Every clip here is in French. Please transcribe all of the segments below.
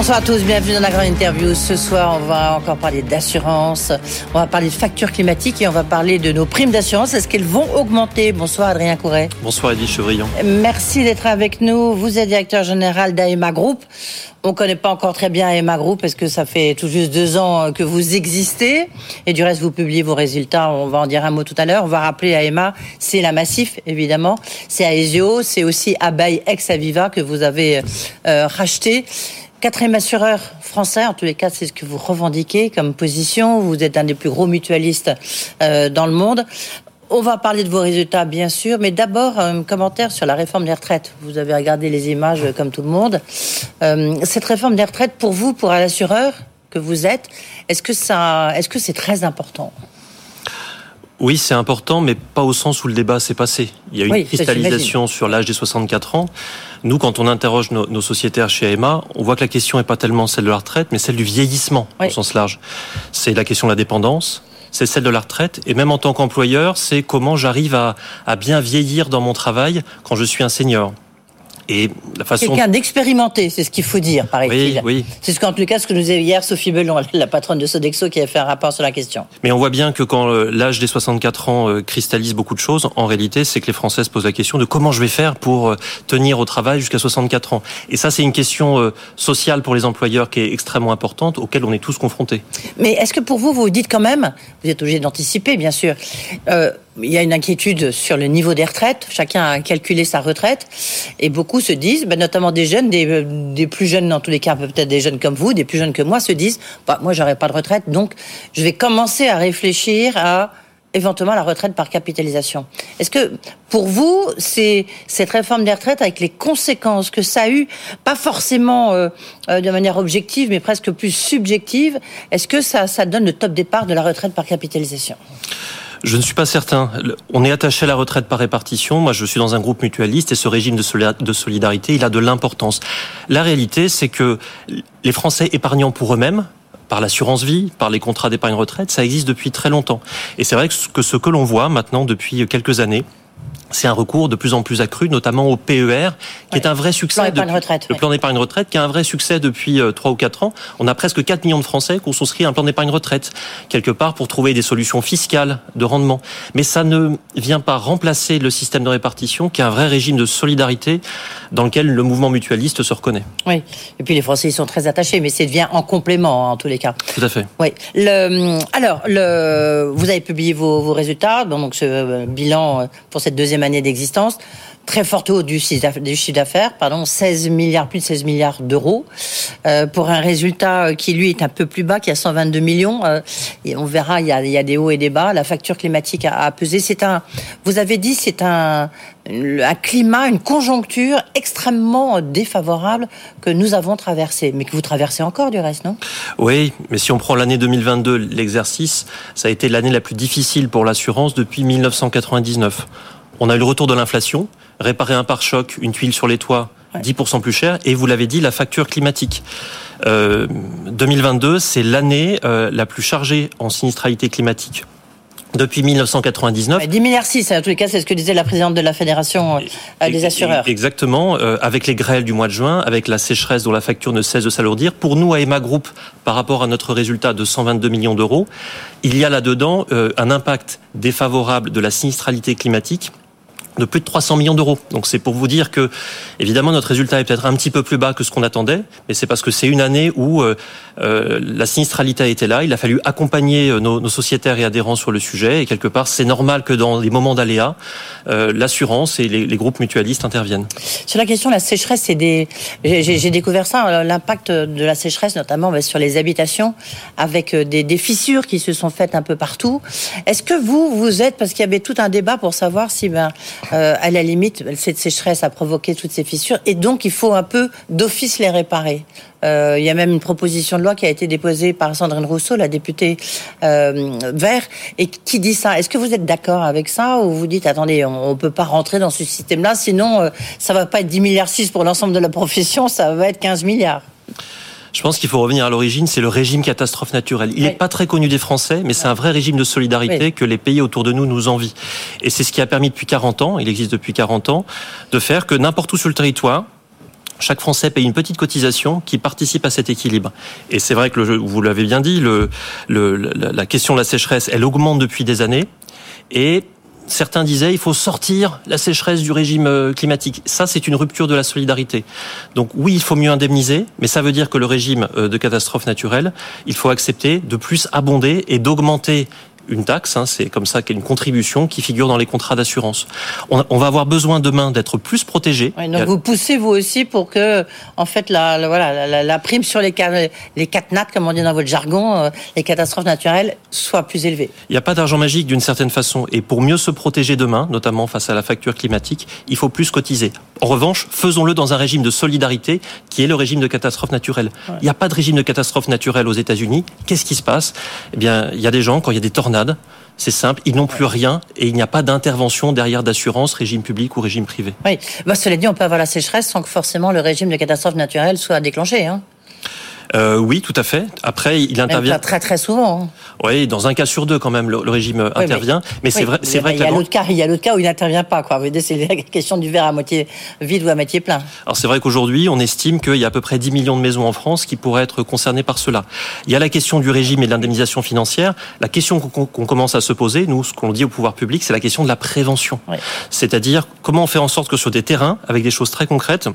Bonsoir à tous, bienvenue dans la grande interview. Ce soir, on va encore parler d'assurance, on va parler de factures climatiques et on va parler de nos primes d'assurance. Est-ce qu'elles vont augmenter? Bonsoir Adrien Couret. Bonsoir Edwige Chevrillon. Merci d'être avec nous. Vous êtes directeur général d'AEMA Group. On connaît pas encore très bien AEMA Group parce que ça fait tout juste deux ans que vous existez. Et du reste, vous publiez vos résultats. On va en dire un mot tout à l'heure. On va rappeler AEMA, c'est la Massif, évidemment. C'est Aesio, c'est aussi Abeille ex-Aviva que vous avez euh, racheté. Quatrième assureur français, en tous les cas, c'est ce que vous revendiquez comme position. Vous êtes un des plus gros mutualistes euh, dans le monde. On va parler de vos résultats, bien sûr, mais d'abord un commentaire sur la réforme des retraites. Vous avez regardé les images comme tout le monde. Euh, cette réforme des retraites, pour vous, pour un assureur que vous êtes, est-ce que ça, est-ce que c'est très important? Oui, c'est important, mais pas au sens où le débat s'est passé. Il y a Oui, une cristallisation sur l'âge des 64 ans. Nous, quand on interroge nos, nos sociétaires chez AMA, on voit que la question n'est pas tellement celle de la retraite, mais celle du vieillissement Oui. au sens large. C'est la question de la dépendance, c'est celle de la retraite, et même en tant qu'employeur, c'est comment j'arrive à, à bien vieillir dans mon travail quand je suis un senior. Et la façon... Quelqu'un d'expérimenté, c'est ce qu'il faut dire, paraît-il. Oui, oui. C'est ce qu'en tout cas ce que nous disait hier Sophie Bellon, la patronne de Sodexo, qui a fait un rapport sur la question. Mais on voit bien que quand euh, l'âge des 64 ans euh, cristallise beaucoup de choses, en réalité, c'est que les Français se posent la question de comment je vais faire pour euh, tenir au travail jusqu'à 64 ans. Et ça, c'est une question sociale pour les employeurs qui est extrêmement importante, auquel on est tous confrontés. Mais est-ce que pour vous, vous vous dites quand même, vous êtes obligé d'anticiper, bien sûr, euh, il y a une inquiétude sur le niveau des retraites. Chacun a calculé sa retraite. Et beaucoup se disent, ben, notamment des jeunes, des, euh, des plus jeunes dans tous les cas, peut-être des jeunes comme vous, des plus jeunes que moi, se disent, bah, moi, j'aurai pas de retraite, donc je vais commencer à réfléchir à éventuellement la retraite par capitalisation. Est-ce que pour vous, cette réforme des retraites avec les conséquences que ça a eu, pas forcément euh, euh, de manière objective, mais presque plus subjective, est-ce que ça donne le top départ de la retraite par capitalisation? Je ne suis pas certain. On est attaché à la retraite par répartition. Moi, je suis dans un groupe mutualiste et ce régime de soli- de solidarité, il a de l'importance. La réalité, c'est que les Français épargnant pour eux-mêmes, par l'assurance vie, par les contrats d'épargne retraite, ça existe depuis très longtemps. Et c'est vrai que, ce que l'on voit maintenant depuis quelques années, c'est un recours de plus en plus accru, notamment au PER, qui est un vrai succès. Plan depuis- retraite, le ouais. plan d'épargne retraite, qui a un vrai succès depuis euh, trois ou quatre ans. On a presque 4 millions de Français qui ont souscrit un plan d'épargne retraite, quelque part pour trouver des solutions fiscales de rendement. Mais ça ne vient pas remplacer le système de répartition, qui est un vrai régime de solidarité dans lequel le mouvement mutualiste se reconnaît. Oui. Et puis les Français, ils sont très attachés, mais c'est devient en complément, hein, en tous les cas. Tout à fait. Oui. Le, alors, le, vous avez publié vos, vos résultats, donc ce euh, bilan euh, pour cette deuxième année d'existence. Très forte hausse du chiffre d'affaires, pardon, 16 milliards, plus de 16 milliards d'euros, euh, pour un résultat euh, qui lui est un peu plus bas, qui a 122 millions. euh, et on verra, il y, a, des hauts et des bas. La facture climatique a, pesé. C'est un, vous avez dit, c'est un, un climat, une conjoncture extrêmement défavorable que nous avons traversé, mais que vous traversez encore du reste, non? Oui, mais si on prend l'année 2022, l'exercice, ça a été l'année la plus difficile pour l'assurance depuis 1999. On a eu le retour de l'inflation, réparer un pare-choc, une tuile sur les toits, Ouais. 10% plus cher, et vous l'avez dit, la facture climatique. Euh, 2022, c'est l'année euh, la plus chargée en sinistralité climatique depuis 1999. Ouais, 10 milliards 6, en tous les cas, c'est ce que disait la présidente de la Fédération euh, des assureurs. Exactement, euh, avec les grêles du mois de juin, avec la sécheresse dont la facture ne cesse de s'alourdir. Pour nous, à Emma Group, par rapport à notre résultat de 122 millions d'euros, il y a là-dedans euh, un impact défavorable de la sinistralité climatique de plus de 300 millions d'euros. Donc c'est pour vous dire que, évidemment, notre résultat est peut-être un petit peu plus bas que ce qu'on attendait, mais c'est parce que c'est une année où euh, euh, la sinistralité été là. Il a fallu accompagner euh, nos, sociétaires et adhérents sur le sujet, et quelque part, c'est normal que dans les moments d'aléa, l'assurance et les, groupes mutualistes interviennent. Sur la question de la sécheresse, des. J'ai découvert ça, l'impact de la sécheresse, notamment bah, sur les habitations, avec des, des fissures qui se sont faites un peu partout. Est-ce que vous, vous êtes, parce qu'il y avait tout un débat pour savoir si, ben, euh, à la limite, cette sécheresse a provoqué toutes ces fissures, et donc il faut un peu d'office les réparer. Euh, il y a même une proposition de loi qui a été déposée par Sandrine Rousseau, la députée euh, vert, et qui dit ça. Est-ce que vous êtes d'accord avec ça ou vous dites attendez, on, on peut pas rentrer dans ce système-là, sinon euh, ça va pas être 10 milliards 6 pour l'ensemble de la profession, ça va être 15 milliards? Je pense qu'il faut revenir à l'origine, c'est le régime catastrophe naturelle. Il n'est pas très connu des Français, mais c'est un vrai régime de solidarité que les pays autour de nous nous envient. Et c'est ce qui a permis depuis 40 ans, il existe depuis 40 ans, de faire que n'importe où sur le territoire, chaque Français paye une petite cotisation qui participe à cet équilibre. Et c'est vrai que vous l'avez bien dit, le, la question de la sécheresse, elle augmente depuis des années. Et certains disaient il faut sortir la sécheresse du régime euh, climatique. Ça, c'est une rupture de la solidarité. Donc oui, il faut mieux indemniser, mais ça veut dire que le régime euh, de catastrophe naturelle, il faut accepter de plus abonder et d'augmenter une taxe, hein, c'est comme ça qu'il y a une contribution qui figure dans les contrats d'assurance. On, va avoir besoin demain d'être plus protégés. donc vous poussez vous aussi pour que, en fait, la, voilà, la, prime sur les, les quatre nattes, comme on dit dans votre jargon, euh, les catastrophes naturelles, soit plus élevée. Il n'y a pas d'argent magique d'une certaine façon. Et pour mieux se protéger demain, notamment face à la facture climatique, il faut plus cotiser. En revanche, faisons-le dans un régime de solidarité qui est le régime de catastrophe naturelle. Il n'y a pas de régime de catastrophe naturelle aux États-Unis. Qu'est-ce qui se passe? Eh bien, il y a des gens, quand il y a des tornades, c'est simple, ils n'ont plus rien et il n'y a pas d'intervention derrière d'assurance, régime public ou régime privé. Oui, bah, cela dit, on peut avoir la sécheresse sans que forcément le régime de catastrophe naturelle soit déclenché. Hein. Euh, oui, tout à fait. Après, il intervient. très très souvent. Hein. Oui, dans un cas sur deux quand même, le, régime intervient. Mais, c'est vrai, c'est vrai qu'il y a l'autre cas, il y a l'autre cas où il n'intervient pas. Quoi. C'est la question du verre à moitié vide ou à moitié plein. Alors c'est vrai qu'aujourd'hui, on estime qu'il y a à peu près 10 millions de maisons en France qui pourraient être concernées par cela. Il y a la question du régime et de l'indemnisation financière. La question qu'on commence à se poser, nous, ce qu'on dit au pouvoir public, c'est la question de la prévention. C'est-à-dire comment on fait en sorte que sur des terrains, avec des choses très concrètes,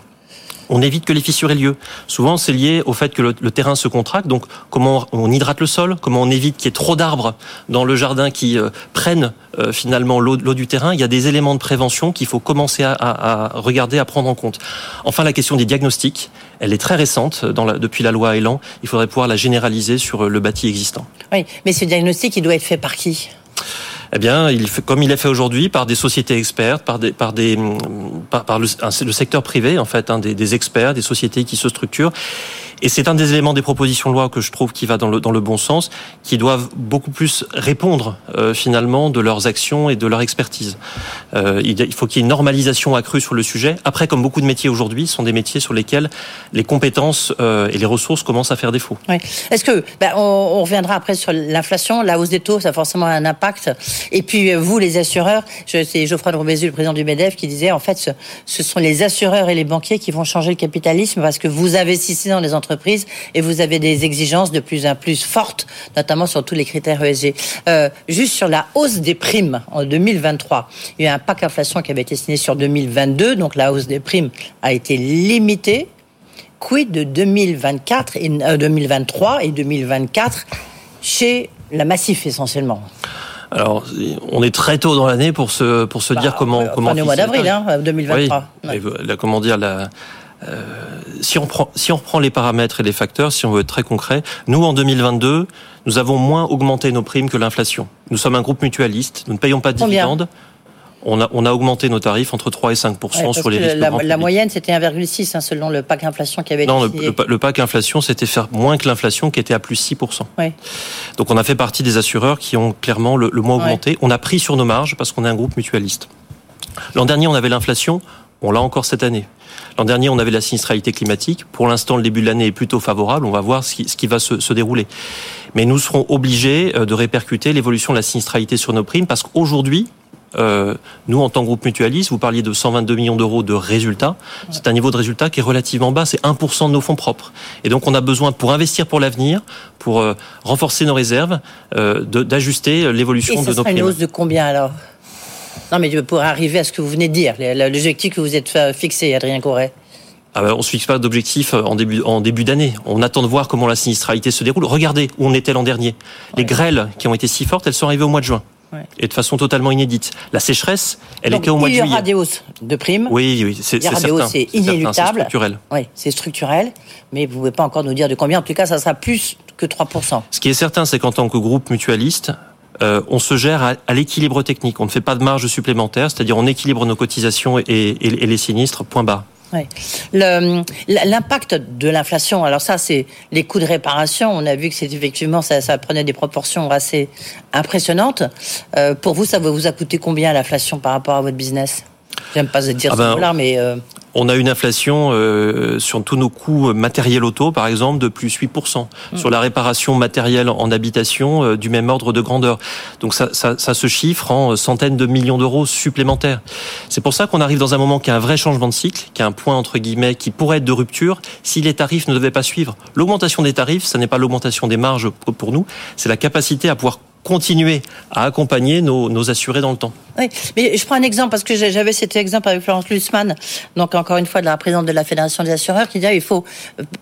on évite que les fissures aient lieu. Souvent, c'est lié au fait que le, terrain se contracte. Donc, comment on hydrate le sol? Comment on évite qu'il y ait trop d'arbres dans le jardin qui euh, prennent euh, finalement l'eau du terrain? Il y a des éléments de prévention qu'il faut commencer à, regarder, à prendre en compte. Enfin, la question des diagnostics, elle est très récente depuis la loi Elan. Il faudrait pouvoir la généraliser sur le bâti existant. Oui, mais ce diagnostic, il doit être fait par qui? Eh bien, il fait, comme il est fait aujourd'hui par des sociétés expertes, par des, par des, par, le, secteur privé en fait, hein, des, experts, des sociétés qui se structurent. Et c'est un des éléments des propositions de loi que je trouve qui va dans le, dans le bon sens, qui doivent beaucoup plus répondre euh, finalement de leurs actions et de leur expertise. Euh, il faut qu'il y ait une normalisation accrue sur le sujet. Après, comme beaucoup de métiers aujourd'hui, sont des métiers sur lesquels les compétences euh, et les ressources commencent à faire défaut. Oui. Est-ce que ben, on, on, reviendra après sur l'inflation, la hausse des taux, ça a forcément un impact. Et puis vous, les assureurs, c'est Geoffroy de Robézu, le président du Medef, qui disait en fait, ce, ce sont les assureurs et les banquiers qui vont changer le capitalisme parce que vous investissez dans les entreprises et vous avez des exigences de plus en plus fortes, notamment sur tous les critères ESG. Euh, juste sur la hausse des primes en 2023, il y a un pack inflation qui avait été signé sur 2022, donc la hausse des primes a été limitée. Quid de 2024 et 2023 euh, et 2024 chez la Massif essentiellement? Alors, on est très tôt dans l'année pour se pour se bah, dire comment comment. On est au mois d'avril, hein, 2023. Oui, comment dire la euh, si on prend si on reprend les paramètres et les facteurs, si on veut être très concret, nous en 2022, nous avons moins augmenté nos primes que l'inflation. Nous sommes un groupe mutualiste, nous ne payons pas de dividendes. On a, on a augmenté nos tarifs entre 3 et 5% sur les risques. La, la moyenne, c'était 1,6% hein, selon le pack inflation qui avait été Non, le, le, pack inflation, c'était faire moins que l'inflation qui était à plus 6% Donc on a fait partie des assureurs qui ont clairement le, moins augmenté. On a pris sur nos marges parce qu'on est un groupe mutualiste. L'an dernier, on avait l'inflation, on l'a encore cette année. L'an dernier, on avait la sinistralité climatique. Pour l'instant, le début de l'année est plutôt favorable. On va voir ce qui, va se, dérouler. Mais nous serons obligés euh, de répercuter l'évolution de la sinistralité sur nos primes parce qu'aujourd'hui, euh, nous, en tant que groupe mutualiste, vous parliez de 122 millions d'euros de résultats. C'est un niveau de résultat qui est relativement bas. C'est 1% de nos fonds propres. Et donc, on a besoin, pour investir pour l'avenir, pour euh, renforcer nos réserves, d'ajuster l'évolution de nos primes. une hausse de combien alors? Non, mais pour arriver à ce que vous venez de dire, l'objectif que vous êtes fixé, Adrien Corret. Ah ben, on ne se fixe pas d'objectif euh, en début, en début d'année. On attend de voir comment la sinistralité se déroule. Regardez où on était l'an dernier. Les grêles qui ont été si fortes, elles sont arrivées au mois de juin. Et de façon totalement inédite. La sécheresse, elle était au mois de juillet. Il y aura des hausses de primes. Oui, oui, c'est certain. C'est inéluctable. C'est structurel. Oui, c'est structurel. Mais vous ne pouvez pas encore nous dire de combien. En tout cas, ça sera plus que 3%. Ce qui est certain, c'est qu'en tant que groupe mutualiste, euh, on se gère à, l'équilibre technique. On ne fait pas de marge supplémentaire, c'est-à-dire on équilibre nos cotisations et, les sinistres, point bas. L'impact de l'inflation, alors ça, c'est les coûts de réparation. On a vu que c'est effectivement ça, prenait des proportions assez impressionnantes. Euh, pour vous, ça vous a coûté combien l'inflation par rapport à votre business? J'aime pas dire ah ben, mais euh, On a une inflation euh, sur tous nos coûts matériels auto, par exemple, de plus 8%. Mm. Sur la réparation matérielle en habitation, euh, du même ordre de grandeur. Donc ça, ça, ça se chiffre en centaines de millions d'euros supplémentaires. C'est pour ça qu'on arrive dans un moment qui a un vrai changement de cycle, qui a un point entre guillemets qui pourrait être de rupture si les tarifs ne devaient pas suivre. L'augmentation des tarifs, ce n'est pas l'augmentation des marges pour nous, c'est la capacité à pouvoir continuer à accompagner nos, nos, assurés dans le temps. Oui, mais je prends un exemple parce que j'avais cet exemple avec Florence Lussmann, donc encore une fois de la présidente de la Fédération des assureurs, qui dit il faut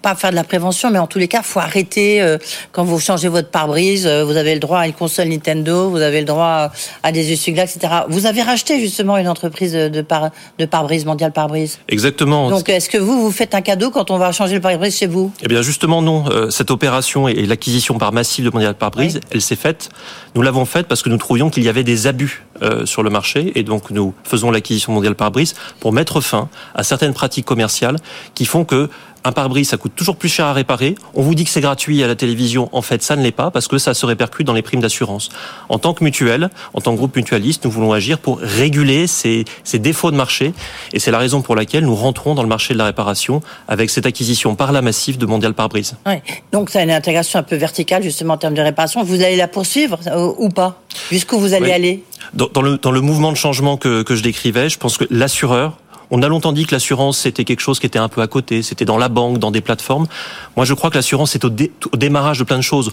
pas faire de la prévention, mais en tous les cas, faut arrêter euh, quand vous changez votre pare-brise, euh, vous avez le droit à une console Nintendo, vous avez le droit à des essuie-glaces, etc. Vous avez racheté justement une entreprise de par de pare-brise mondiale pare-brise. Exactement. Donc est-ce que vous vous faites un cadeau quand on va changer le pare-brise chez vous? Eh bien justement non. Euh, cette opération et l'acquisition par massif de mondial pare-brise, elle s'est faite nous l'avons faite parce que nous trouvions qu'il y avait des abus euh, le marché et donc nous faisons l'acquisition mondiale par brise pour mettre fin à certaines pratiques commerciales qui font que un pare-brise, ça coûte toujours plus cher à réparer. On vous dit que c'est gratuit à la télévision. En fait, ça ne l'est pas parce que ça se répercute dans les primes d'assurance. En tant que mutuelle, en tant que groupe mutualiste, nous voulons agir pour réguler ces, ces défauts de marché. Et c'est la raison pour laquelle nous rentrons dans le marché de la réparation avec cette acquisition par la massive de Mondial Pare-Brise. Ouais. Donc, ça a une intégration un peu verticale, justement, en termes de réparation. Vous allez la poursuivre euh, ou pas? Jusqu'où vous allez aller? Dans, dans, le, dans le mouvement de changement que, que je décrivais, je pense que l'assureur on a longtemps dit que l'assurance c'était quelque chose qui était un peu à côté, c'était dans la banque, dans des plateformes. Moi, je crois que l'assurance est au, démarrage de plein de choses.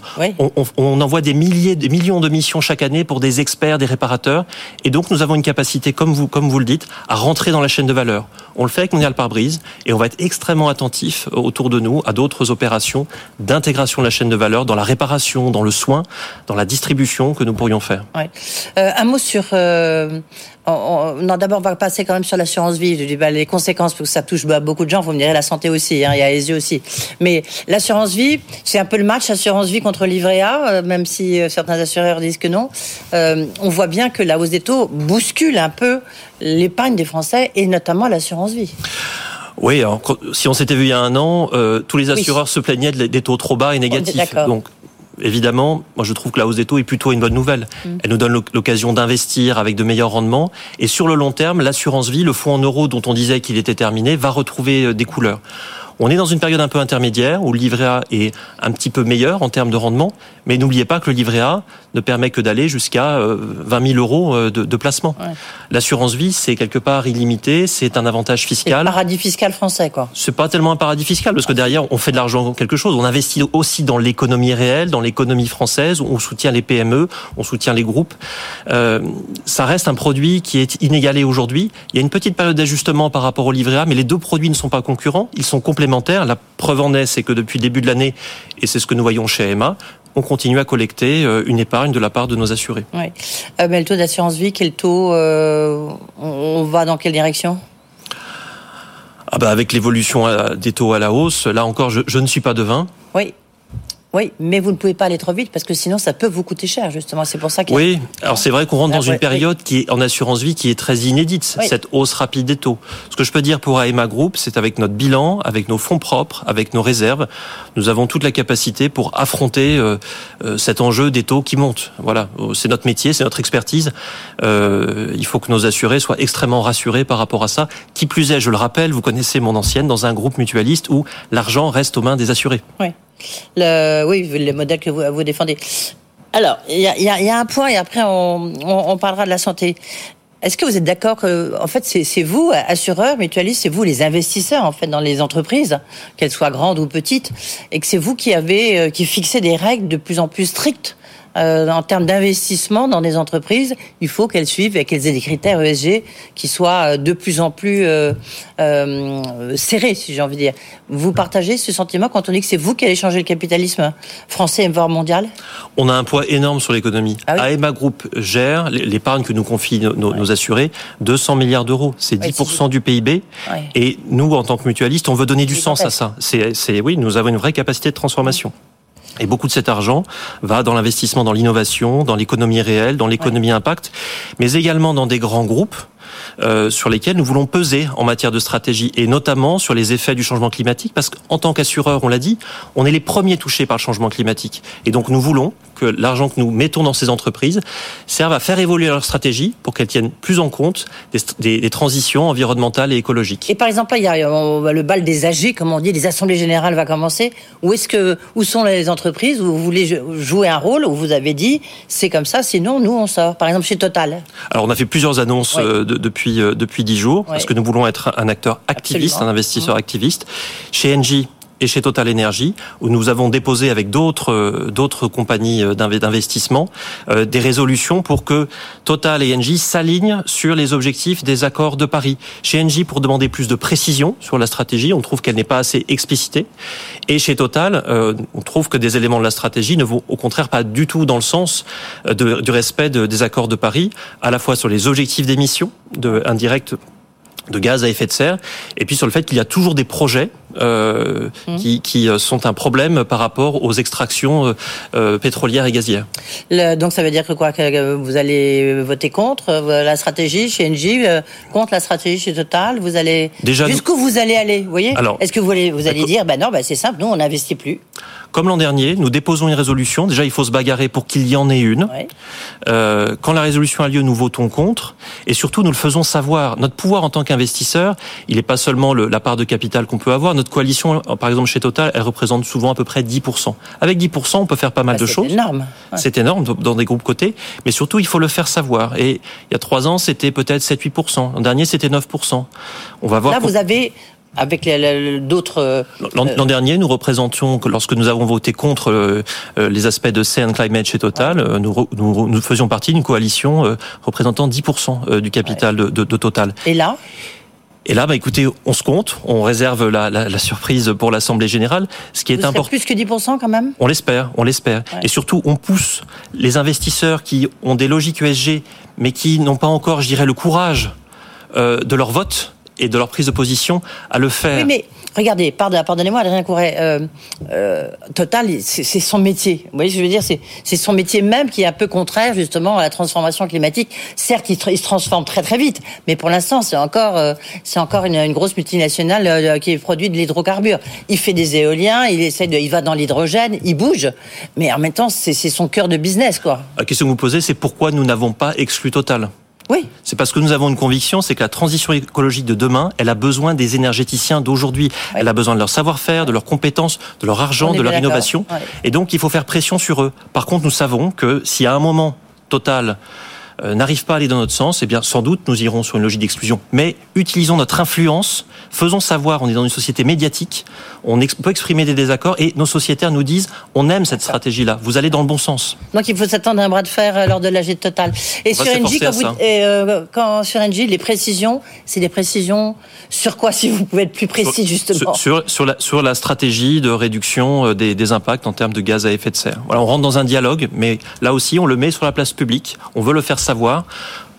On, envoie des milliers, des millions de missions chaque année pour des experts, des réparateurs, et donc nous avons une capacité, comme vous, comme vous le dites, à rentrer dans la chaîne de valeur. On le fait avec Mondial Pare-Brise, et on va être extrêmement attentif autour de nous à d'autres opérations d'intégration de la chaîne de valeur dans la réparation, dans le soin, dans la distribution que nous pourrions faire. Euh, un mot sur euh, non, d'abord, on va passer quand même sur l'assurance vie. Je dis, bah, les conséquences, parce que ça touche bah, beaucoup de gens. Vous me direz la santé aussi, hein, il y a les yeux aussi. Mais l'assurance vie, c'est un peu le match assurance vie contre livret A, euh, même si euh, certains assureurs disent que non. Euh, on voit bien que la hausse des taux bouscule un peu l'épargne des Français et notamment l'assurance vie. Oui, si on s'était vu il y a un an, tous les assureurs se plaignaient des taux trop bas et négatifs. Donc évidemment, moi je trouve que la hausse des taux est plutôt une bonne nouvelle. Mm. Elle nous donne l'occasion d'investir avec de meilleurs rendements. Et sur le long terme, l'assurance vie, le fonds en euros dont on disait qu'il était terminé, va retrouver euh, des couleurs. On est dans une période un peu intermédiaire où le livret A est un petit peu meilleur en termes de rendement, mais n'oubliez pas que le livret A ne permet que d'aller jusqu'à 20 euh, 000 euros euh, de, placement. L'assurance vie, c'est quelque part illimité, c'est un avantage fiscal. Un paradis fiscal français, quoi. C'est pas tellement un paradis fiscal, parce que derrière, on fait de l'argent quelque chose. On investit aussi dans l'économie réelle, dans l'économie française, on soutient les PME, on soutient les groupes. Euh, ça reste un produit qui est inégalé aujourd'hui. Il y a une petite période d'ajustement par rapport au livret A, mais les deux produits ne sont pas concurrents, ils sont complémentaires la preuve en est, c'est que depuis le début de l'année, et c'est ce que nous voyons chez Emma, on continue à collecter euh, une épargne de la part de nos assurés. Oui. Euh, mais le taux d'assurance vie, quel taux euh, On va dans quelle direction? Ah bah avec l'évolution des taux à la hausse, là encore, je, je ne suis pas devin. Oui, oui, mais vous ne pouvez pas aller trop vite parce que sinon ça peut vous coûter cher justement. C'est pour ça que. Oui, alors c'est vrai qu'on rentre dans une période qui est en assurance vie qui est très inédite, cette hausse rapide des taux. Ce que je peux dire pour AEMA Group, c'est avec notre bilan, avec nos fonds propres, avec nos réserves, nous avons toute la capacité pour affronter euh, euh, cet enjeu des taux qui montent. Voilà, c'est notre métier, c'est notre expertise. Euh, il faut que nos assurés soient extrêmement rassurés par rapport à ça. Qui plus est, je le rappelle, vous connaissez mon ancienne dans un groupe mutualiste où l'argent reste aux mains des assurés. Oui le, oui, les modèles que vous, défendez. Alors, il y a, y a, un point et après on, on, parlera de la santé. Est-ce que vous êtes d'accord que, en fait, c'est vous, assureurs, mutualistes, c'est vous les investisseurs, en fait, dans les entreprises, qu'elles soient grandes ou petites, et que c'est vous qui avez, euh, qui fixez des règles de plus en plus strictes euh, en termes d'investissement dans des entreprises, il faut qu'elles suivent et qu'elles aient des critères ESG qui soient euh, de plus en plus euh, euh, serrés, si j'ai envie de dire. Vous partagez ce sentiment quand on dit que c'est vous qui allez changer le capitalisme français et voire mondial? On a un poids énorme sur l'économie. Ah AEMA Group gère l'épargne que nous confient nos, assurés, 200 milliards d'euros. C'est 10% du PIB. Et nous, en tant que mutualistes, on veut donner du sens à ça. C'est oui, nous avons une vraie capacité de transformation. Et beaucoup de cet argent va dans l'investissement dans l'innovation, dans l'économie réelle, dans l'économie impact, mais également dans des grands groupes euh, sur lesquels nous voulons peser en matière de stratégie et notamment sur les effets du changement climatique parce qu'en tant qu'assureur, on l'a dit, on est les premiers touchés par le changement climatique. Et donc nous voulons que l'argent que nous mettons dans ces entreprises serve à faire évoluer leur stratégie pour qu'elles tiennent plus en compte des, des, transitions environnementales et écologiques. Et par exemple, il y a le bal des AG, comme on dit, les assemblées générales va commencer. Où est-ce que où sont les entreprises où vous voulez jouer un rôle où vous avez dit c'est comme ça, sinon nous on sort. Par exemple chez Total. Alors on a fait plusieurs annonces euh, depuis euh, depuis dix jours parce que nous voulons être un acteur activiste, un investisseur mmh. activiste. Chez Engie, et chez Total Energy, où nous avons déposé avec d'autres euh, compagnies euh, d'investissement euh, des résolutions pour que Total et Engie s'alignent sur les objectifs des accords de Paris. Chez Engie, pour demander plus de précision sur la stratégie, on trouve qu'elle n'est pas assez explicitée. Et chez Total, on trouve que des éléments de la stratégie ne vont au contraire pas du tout dans le sens du respect des accords de Paris, à la fois sur les objectifs d'émissions de, indirectes de gaz à effet de serre, et puis sur le fait qu'il y a toujours des projets euh, mmh. qui, qui, euh, sont un problème par rapport aux extractions euh, euh pétrolières et gazières. Le, donc ça veut dire que quoi que vous allez voter contre la stratégie chez Engie, contre la stratégie chez Total, vous allez jusqu'où vous allez aller, vous voyez? Est-ce que vous allez vous allez dire ben non, ben c'est simple, nous on n'investit plus. Comme l'an dernier, nous déposons une résolution. Déjà, il faut se bagarrer pour qu'il y en ait une. Euh, quand la résolution a lieu, nous votons contre. Et surtout, nous le faisons savoir. Notre pouvoir en tant qu'investisseur, il n'est pas seulement le, la part de capital qu'on peut avoir. Notre coalition, par exemple chez Total, elle représente souvent à peu près 10%. Avec 10%, on peut faire pas mal bah, de choses. C'est énorme. C'est énorme dans des groupes cotés. Mais surtout, il faut le faire savoir. Et il y a trois ans, c'était peut-être 7-8%. L'an dernier, c'était 9%. On va voir. Là, vous avez avec d'autres. Euh, l'an dernier, nous représentions que lorsque nous avons voté contre euh, euh, les aspects de CN Climate chez Total, nous, nous, nous, faisions partie d'une coalition représentant 10% du capital de, de, de, Total. Et là? Et là, bah, écoutez, on se compte, on réserve la, la, la surprise pour l'Assemblée générale. Ce qui est important. Plus que 10% quand même? On l'espère, on l'espère. Et surtout, on pousse les investisseurs qui ont des logiques ESG, mais qui n'ont pas encore, je dirais, le courage euh, de leur vote et de leur prise de position à le faire. Oui, mais regardez, pardonnez-moi, Adrien Couret, euh, euh, Total, c'est son métier. Vous voyez, je veux dire, c'est son métier même qui est un peu contraire justement à la transformation climatique. Certes, il, se transforme très très vite, mais pour l'instant, c'est encore, euh, c'est encore une, une, grosse multinationale qui produit de l'hydrocarbure. Il fait des éoliens, il essaie de, il va dans l'hydrogène, il bouge, mais en même temps, c'est son cœur de business, quoi. La question que vous posez, c'est pourquoi nous n'avons pas exclu Total? Oui. C'est parce que nous avons une conviction, c'est que la transition écologique de demain, elle a besoin des énergéticiens d'aujourd'hui. Elle a besoin de leur savoir-faire, de leurs compétences, de leur argent, de leur innovation. Et donc, il faut faire pression sur eux. Par contre, nous savons que si à un moment, Total n'arrive pas à aller dans notre sens, eh bien sans doute nous irons sur une logique d'exclusion. Mais utilisons notre influence, faisons savoir, on est dans une société médiatique, on peut exprimer des désaccords et nos sociétaires nous disent on aime cette stratégie-là, vous allez dans le bon sens. Donc il faut s'attendre à un bras de fer euh, lors de l'AG Total. Et sur NG, quand, vous, euh, quand sur NG, les précisions, c'est des précisions sur quoi, si vous pouvez être plus précis justement sur, sur, la, sur la stratégie de réduction des, des impacts en termes de gaz à effet de serre. Voilà, on rentre dans un dialogue, mais là aussi on le met sur la place publique, on veut le faire savoir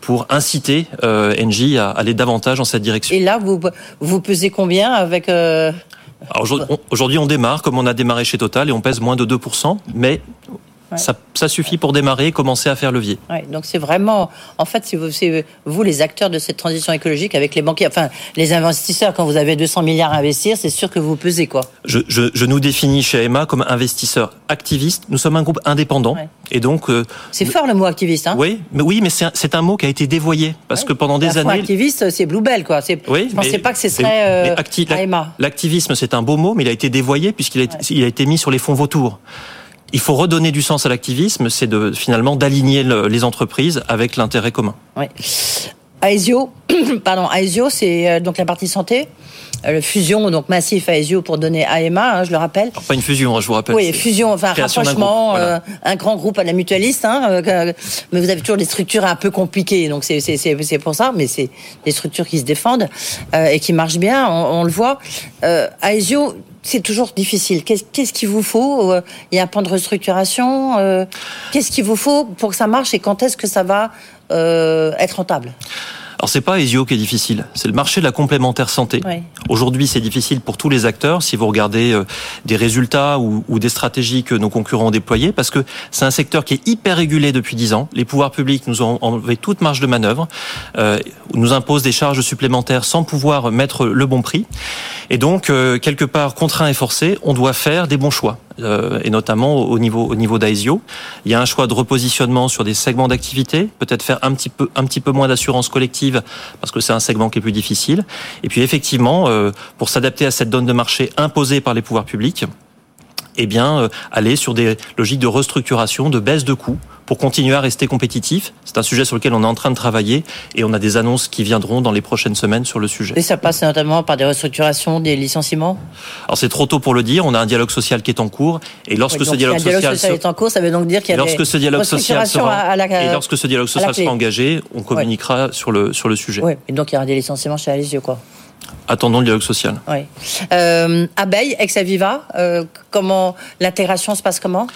pour inciter euh, Engie à aller davantage dans cette direction. Et là, vous, vous pesez combien avec... Euh... Aujourd'hui, on démarre comme on a démarré chez Total et on pèse moins de 2%, mais ça, suffit pour démarrer, commencer à faire levier. donc c'est vraiment, en fait, c'est vous, vous, les acteurs de cette transition écologique avec les banquiers, enfin les investisseurs. Quand vous avez 200 milliards à investir, c'est sûr que vous pesez quoi. Je, je, nous définis chez Emma comme investisseurs activistes. Nous sommes un groupe indépendant et donc. Euh, c'est fort le mot activiste, hein Oui, mais oui, mais c'est un, mot qui a été dévoyé parce que pendant des années. Activiste, c'est Bluebell quoi. Oui, je pensais pas que ce serait euh, L'activisme, c'est un beau mot, mais il a été dévoyé puisqu'il a, il a été mis sur les fonds vautours il faut redonner du sens à l'activisme, c'est de finalement d'aligner les entreprises avec l'intérêt commun. Oui. Aesio, pardon, Aesio, c'est euh, donc la partie santé. Euh, le fusion donc massif Aesio pour donner AMA, hein, je le rappelle. pas une fusion, hein, je vous rappelle. Oui, fusion, enfin rapprochement, euh, un grand groupe à la mutualiste. Hein, mais vous avez toujours des structures un peu compliquées, donc c'est c'est pour ça. Mais c'est des structures qui se défendent et qui marchent bien, on, le voit. Aesio, c'est toujours difficile. Qu'est-ce qu'il vous faut euh, Il y a un plan de restructuration. Euh, qu'est-ce qu'il vous faut pour que ça marche et quand est-ce que ça va euh, être rentable? Alors c'est pas Aesio qui est difficile, c'est le marché de la complémentaire santé. Aujourd'hui, c'est difficile pour tous les acteurs si vous regardez euh, des résultats ou, ou, des stratégies que nos concurrents ont déployées, parce que c'est un secteur qui est hyper régulé depuis 10 ans. Les pouvoirs publics nous ont enlevé toute marge de manœuvre, euh, nous imposent des charges supplémentaires sans pouvoir mettre le bon prix. Et donc, euh, quelque part, contraint et forcé, on doit faire des bons choix. Euh, et notamment au niveau au niveau d'Aesio. Il y a un choix de repositionnement sur des segments d'activité, peut-être faire un petit peu un petit peu moins d'assurance collective parce que c'est un segment qui est plus difficile. Et puis effectivement, euh, pour s'adapter à cette donne de marché imposée par les pouvoirs publics, eh bien, euh, aller sur des logiques de restructuration, de baisse de coûts pour continuer à rester compétitif. C'est un sujet sur lequel on est en train de travailler et on a des annonces qui viendront dans les prochaines semaines sur le sujet. Et ça passe notamment par des restructurations, des licenciements? Alors c'est trop tôt pour le dire, on a un dialogue social qui est en cours et lorsque ce dialogue, social, est en cours, ça veut donc dire qu'il y a lorsque ce dialogue social sera, et lorsque ce dialogue social sera engagé, on communiquera sur le sur le sujet. Oui, et donc il y aura des licenciements chez Alizio quoi. Attendons le dialogue social. Oui. Euh, Abeille, ex-Aviva, euh, comment l'intégration se passe comment?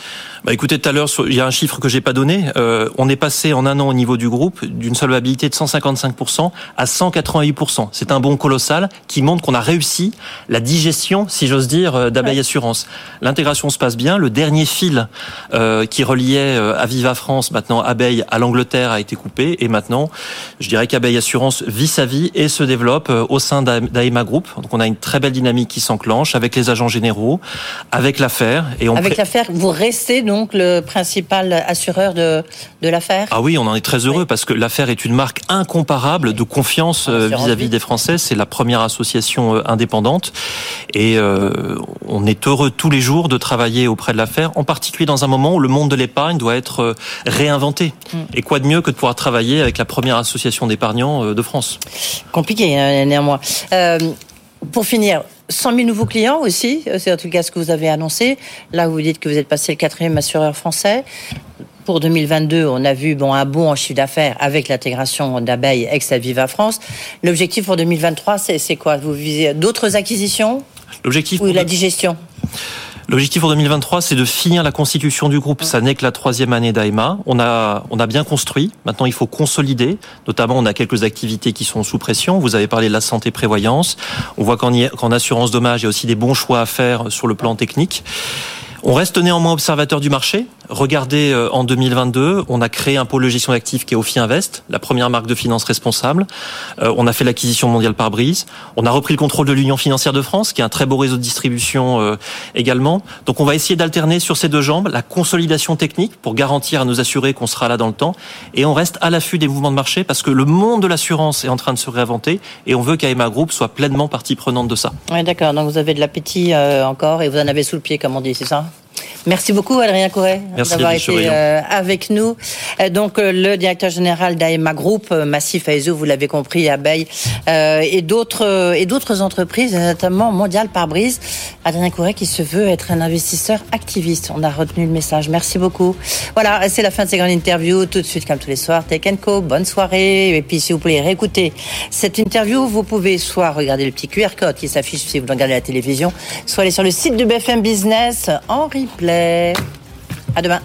Bah écoutez, tout à l'heure, il y a un chiffre que j'ai pas donné. Euh, on est passé en un an au niveau du groupe d'une solvabilité de 155% à 188%. C'est un bond colossal qui montre qu'on a réussi la digestion, si j'ose dire, euh, d'Abeille Assurance. L'intégration se passe bien. Le dernier fil qui reliait Aviva France, maintenant Abeille à l'Angleterre, a été coupé. Et maintenant, je dirais qu'Abeille Assurance vit sa vie et se développe au sein d'AEMA Group. Donc on a une très belle dynamique qui s'enclenche avec les agents généraux, avec l'affaire. Et on avec l'affaire, vous restez donc le principal assureur de, de l'affaire? Ah oui, on en est très heureux parce que l'affaire est une marque incomparable de confiance euh, vis-à-vis des Français. C'est la première association euh, indépendante et euh, on est heureux tous les jours de travailler auprès de l'affaire, en particulier dans un moment où le monde de l'épargne doit être réinventé. Mm. Et quoi de mieux que de pouvoir travailler avec la première association d'épargnants de France? Compliqué hein, néanmoins. pour finir, 100 000 nouveaux clients aussi, euh, c'est en tout cas ce que vous avez annoncé. Là, vous dites que vous êtes passé le quatrième assureur français. Pour 2022, on a vu bon un bon en chiffre d'affaires avec l'intégration d'Abeille ex-Aviva France. L'objectif pour 2023, c'est quoi? Vous visez d'autres acquisitions? L'objectif ou la digestion? L'objectif pour 2023, c'est de finir la constitution du groupe. Ça n'est que la troisième année d'AEMA. On a, on a bien construit. Maintenant, il faut consolider. Notamment, on a quelques activités qui sont sous pression. Vous avez parlé de la santé prévoyance. On voit qu'en assurance dommage, il y a aussi des bons choix à faire sur le plan technique. On reste néanmoins observateur du marché. Regardez, euh, en 2022, on a créé un pôle de gestion d'actifs qui est Ophi Invest, la première marque de finance responsable. Euh, on a fait l'acquisition mondiale par brise. On a repris le contrôle de l'Union financière de France, qui est un très beau réseau de distribution euh, également. Donc on va essayer d'alterner sur ces deux jambes la consolidation technique pour garantir à nos assurés qu'on sera là dans le temps. Et on reste à l'affût des mouvements de marché parce que le monde de l'assurance est en train de se réinventer et on veut qu'AMA Group soit pleinement partie prenante de ça. Oui, d'accord. Donc vous avez de l'appétit encore et vous en avez sous le pied, comme on dit, c'est ça? Merci beaucoup, Adrien Couret, d'avoir été euh, avec nous. Euh, donc, euh, le directeur général d'AEMA Group, Massif AESO, vous l'avez compris, Abeille, et d'autres et d'autres entreprises, notamment Mondial Pare-Brise. Adrien Couret qui se veut être un investisseur activiste. On a retenu le message. Merci beaucoup. Voilà, c'est la fin de ces grandes interviews. Tout de suite, comme tous les soirs, Tech Co. Bonne soirée. Et puis, si vous voulez réécouter cette interview, vous pouvez soit regarder le petit QR code qui s'affiche si vous regardez la télévision, soit aller sur le site de BFM Business en replay. À demain.